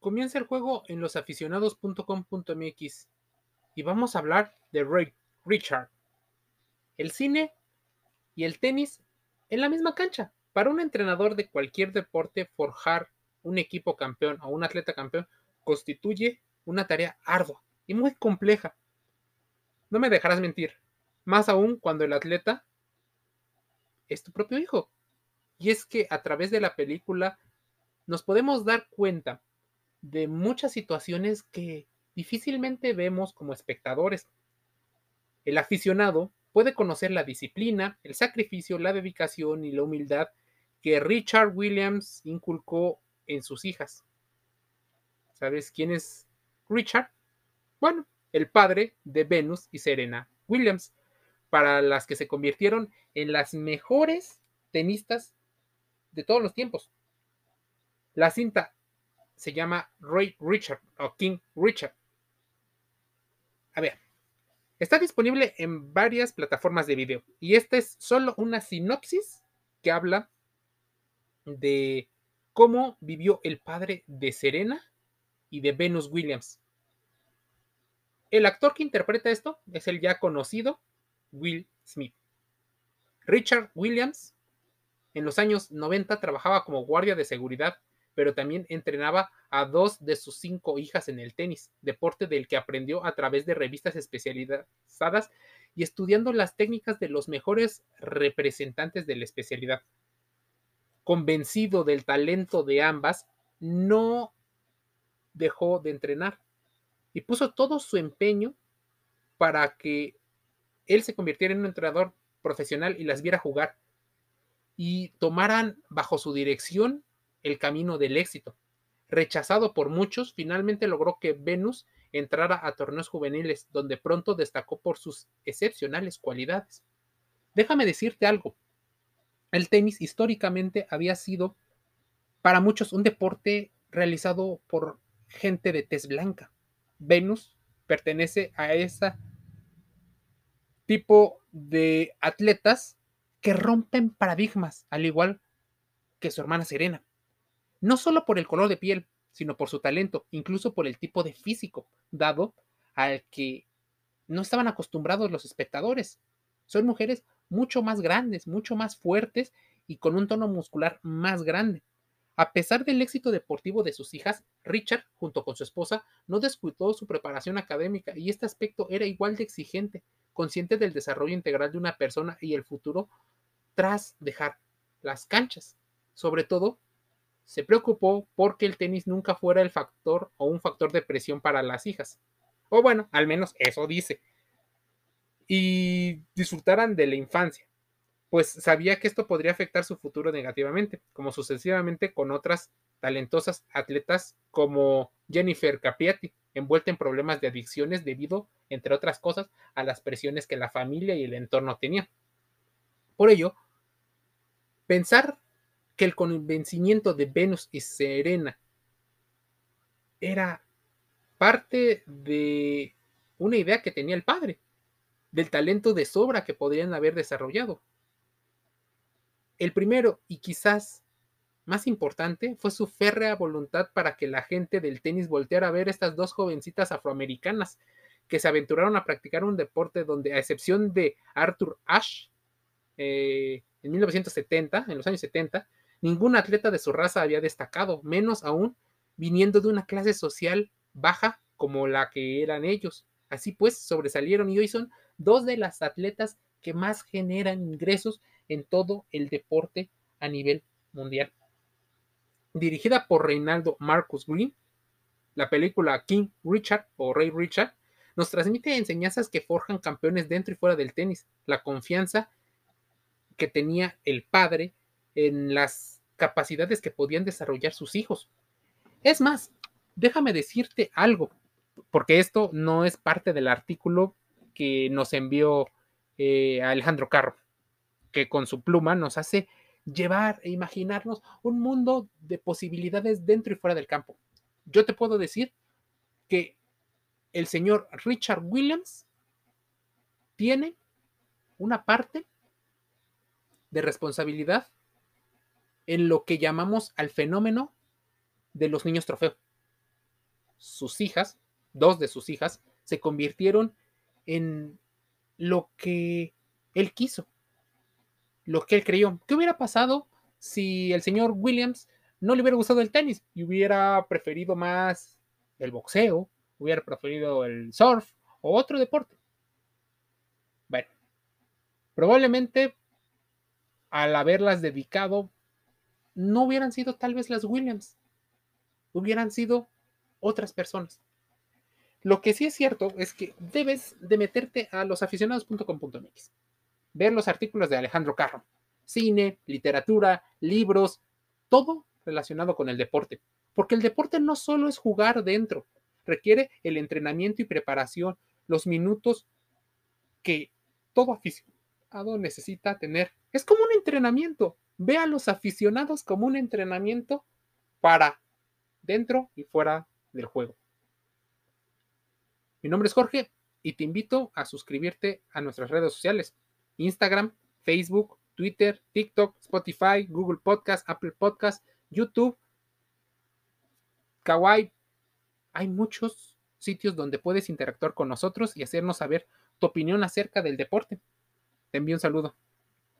Comienza el juego en losaficionados.com.mx y vamos a hablar de Ray Richard. El cine y el tenis en la misma cancha. Para un entrenador de cualquier deporte, forjar un equipo campeón o un atleta campeón constituye una tarea ardua y muy compleja. No me dejarás mentir, más aún cuando el atleta es tu propio hijo. Y es que a través de la película nos podemos dar cuenta de muchas situaciones que difícilmente vemos como espectadores. El aficionado puede conocer la disciplina, el sacrificio, la dedicación y la humildad que Richard Williams inculcó en sus hijas. ¿Sabes quién es Richard? Bueno, el padre de Venus y Serena Williams, para las que se convirtieron en las mejores tenistas de todos los tiempos. La cinta se llama Ray Richard o King Richard. A ver, está disponible en varias plataformas de video y esta es solo una sinopsis que habla de cómo vivió el padre de Serena y de Venus Williams. El actor que interpreta esto es el ya conocido Will Smith. Richard Williams en los años 90 trabajaba como guardia de seguridad pero también entrenaba a dos de sus cinco hijas en el tenis, deporte del que aprendió a través de revistas especializadas y estudiando las técnicas de los mejores representantes de la especialidad. Convencido del talento de ambas, no dejó de entrenar y puso todo su empeño para que él se convirtiera en un entrenador profesional y las viera jugar y tomaran bajo su dirección el camino del éxito. Rechazado por muchos, finalmente logró que Venus entrara a torneos juveniles, donde pronto destacó por sus excepcionales cualidades. Déjame decirte algo. El tenis históricamente había sido para muchos un deporte realizado por gente de tez blanca. Venus pertenece a ese tipo de atletas que rompen paradigmas, al igual que su hermana Serena no solo por el color de piel, sino por su talento, incluso por el tipo de físico, dado al que no estaban acostumbrados los espectadores. Son mujeres mucho más grandes, mucho más fuertes y con un tono muscular más grande. A pesar del éxito deportivo de sus hijas, Richard, junto con su esposa, no descuidó su preparación académica y este aspecto era igual de exigente, consciente del desarrollo integral de una persona y el futuro tras dejar las canchas. Sobre todo, se preocupó porque el tenis nunca fuera el factor o un factor de presión para las hijas. O bueno, al menos eso dice. Y disfrutaran de la infancia, pues sabía que esto podría afectar su futuro negativamente, como sucesivamente con otras talentosas atletas como Jennifer Capriati, envuelta en problemas de adicciones debido, entre otras cosas, a las presiones que la familia y el entorno tenían. Por ello, pensar que el convencimiento de Venus y Serena era parte de una idea que tenía el padre, del talento de sobra que podrían haber desarrollado. El primero y quizás más importante fue su férrea voluntad para que la gente del tenis volteara a ver a estas dos jovencitas afroamericanas que se aventuraron a practicar un deporte donde, a excepción de Arthur Ashe, eh, en 1970, en los años 70, Ningún atleta de su raza había destacado, menos aún viniendo de una clase social baja como la que eran ellos. Así pues, sobresalieron y hoy son dos de las atletas que más generan ingresos en todo el deporte a nivel mundial. Dirigida por Reinaldo Marcus Green, la película King Richard o Rey Richard nos transmite enseñanzas que forjan campeones dentro y fuera del tenis, la confianza que tenía el padre en las capacidades que podían desarrollar sus hijos. Es más, déjame decirte algo, porque esto no es parte del artículo que nos envió eh, Alejandro Carro, que con su pluma nos hace llevar e imaginarnos un mundo de posibilidades dentro y fuera del campo. Yo te puedo decir que el señor Richard Williams tiene una parte de responsabilidad en lo que llamamos al fenómeno de los niños trofeo. sus hijas, dos de sus hijas, se convirtieron en lo que él quiso, lo que él creyó. ¿Qué hubiera pasado si el señor Williams no le hubiera gustado el tenis y hubiera preferido más el boxeo, hubiera preferido el surf o otro deporte? Bueno, probablemente al haberlas dedicado, no hubieran sido tal vez las Williams, hubieran sido otras personas. Lo que sí es cierto es que debes de meterte a losaficionados.com.mx, ver los artículos de Alejandro Carro, cine, literatura, libros, todo relacionado con el deporte. Porque el deporte no solo es jugar dentro, requiere el entrenamiento y preparación, los minutos que todo aficionado necesita tener. Es como un entrenamiento. Ve a los aficionados como un entrenamiento para dentro y fuera del juego. Mi nombre es Jorge y te invito a suscribirte a nuestras redes sociales, Instagram, Facebook, Twitter, TikTok, Spotify, Google Podcast, Apple Podcast, YouTube, Kawaii. Hay muchos sitios donde puedes interactuar con nosotros y hacernos saber tu opinión acerca del deporte. Te envío un saludo.